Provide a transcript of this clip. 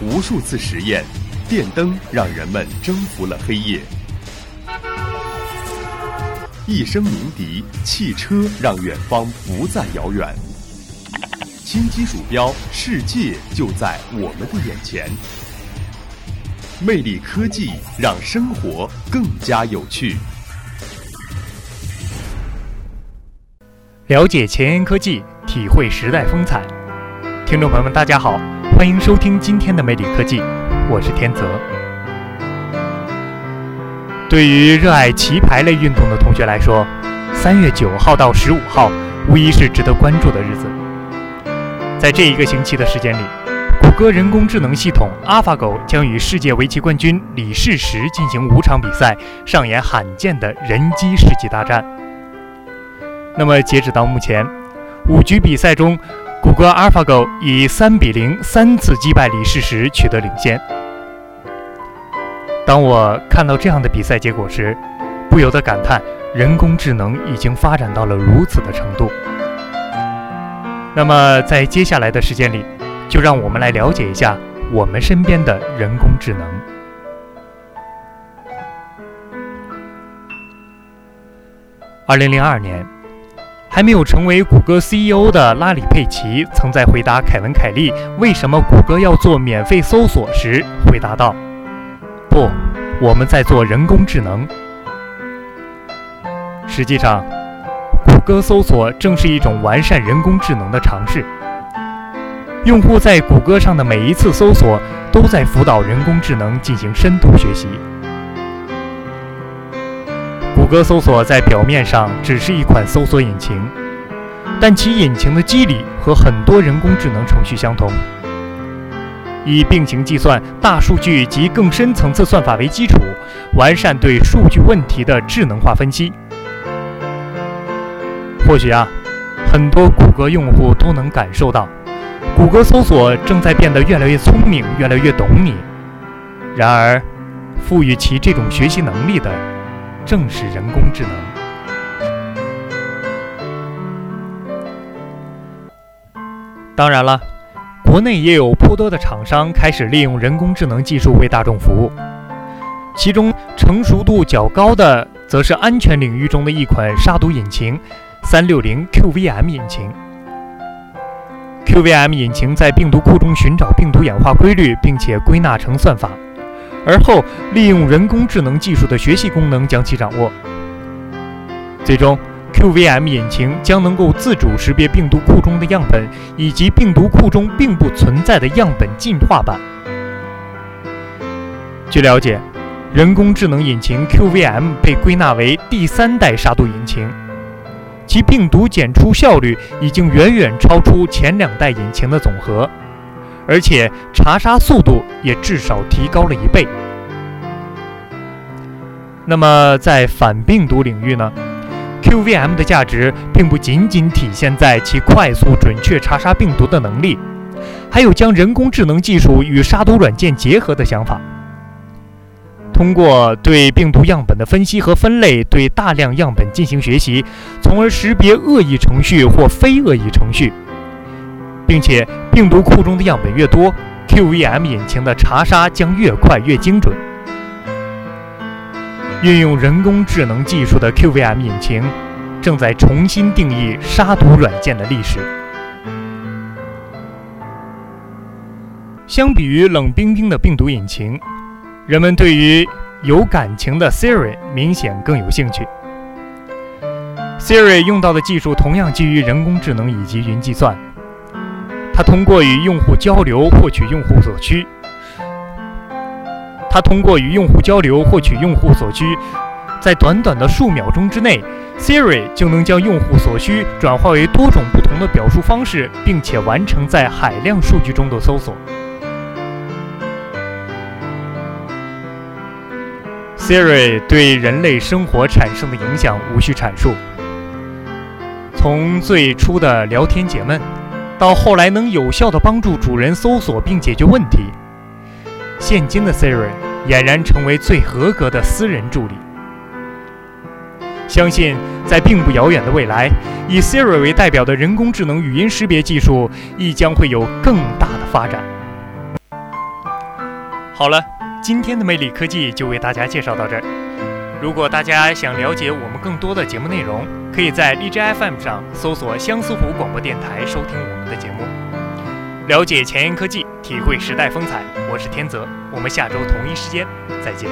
无数次实验，电灯让人们征服了黑夜；一声鸣笛，汽车让远方不再遥远。轻击鼠标，世界就在我们的眼前。魅力科技让生活更加有趣。了解前沿科技，体会时代风采。听众朋友们，大家好，欢迎收听今天的魅力科技，我是天泽。对于热爱棋牌类运动的同学来说，三月九号到十五号无疑是值得关注的日子。在这一个星期的时间里。谷歌人工智能系统 AlphaGo 将与世界围棋冠军李世石进行五场比赛，上演罕见的人机世纪大战。那么，截止到目前，五局比赛中，谷歌 AlphaGo 以三比零三次击败李世石，取得领先。当我看到这样的比赛结果时，不由得感叹：人工智能已经发展到了如此的程度。那么，在接下来的时间里，就让我们来了解一下我们身边的人工智能。二零零二年，还没有成为谷歌 CEO 的拉里·佩奇，曾在回答凯文·凯利为什么谷歌要做免费搜索时，回答道：“不，我们在做人工智能。”实际上，谷歌搜索正是一种完善人工智能的尝试。用户在谷歌上的每一次搜索，都在辅导人工智能进行深度学习。谷歌搜索在表面上只是一款搜索引擎，但其引擎的机理和很多人工智能程序相同，以并行计算、大数据及更深层次算法为基础，完善对数据问题的智能化分析。或许啊，很多谷歌用户都能感受到。谷歌搜索正在变得越来越聪明，越来越懂你。然而，赋予其这种学习能力的，正是人工智能。当然了，国内也有颇多的厂商开始利用人工智能技术为大众服务，其中成熟度较高的，则是安全领域中的一款杀毒引擎——三六零 QVM 引擎。QVM 引擎在病毒库中寻找病毒演化规律，并且归纳成算法，而后利用人工智能技术的学习功能将其掌握。最终，QVM 引擎将能够自主识别病毒库中的样本，以及病毒库中并不存在的样本进化版。据了解，人工智能引擎 QVM 被归纳为第三代杀毒引擎。其病毒检出效率已经远远超出前两代引擎的总和，而且查杀速度也至少提高了一倍。那么，在反病毒领域呢？QVM 的价值并不仅仅体现在其快速准确查杀病毒的能力，还有将人工智能技术与杀毒软件结合的想法。通过对病毒样本的分析和分类，对大量样本进行学习，从而识别恶意程序或非恶意程序，并且病毒库中的样本越多，QVM 引擎的查杀将越快越精准。运用人工智能技术的 QVM 引擎，正在重新定义杀毒软件的历史。相比于冷冰冰的病毒引擎。人们对于有感情的 Siri 明显更有兴趣。Siri 用到的技术同样基于人工智能以及云计算。它通过与用户交流获取用户所需。它通过与用户交流获取用户所需，在短短的数秒钟之内，Siri 就能将用户所需转化为多种不同的表述方式，并且完成在海量数据中的搜索。Siri 对人类生活产生的影响无需阐述。从最初的聊天解闷，到后来能有效地帮助主人搜索并解决问题，现今的 Siri 俨然成为最合格的私人助理。相信在并不遥远的未来，以 Siri 为代表的人工智能语音识别技术亦将会有更大的发展。好了，今天的魅力科技就为大家介绍到这儿。如果大家想了解我们更多的节目内容，可以在荔枝 FM 上搜索相思湖广播电台收听我们的节目，了解前沿科技，体会时代风采。我是天泽，我们下周同一时间再见。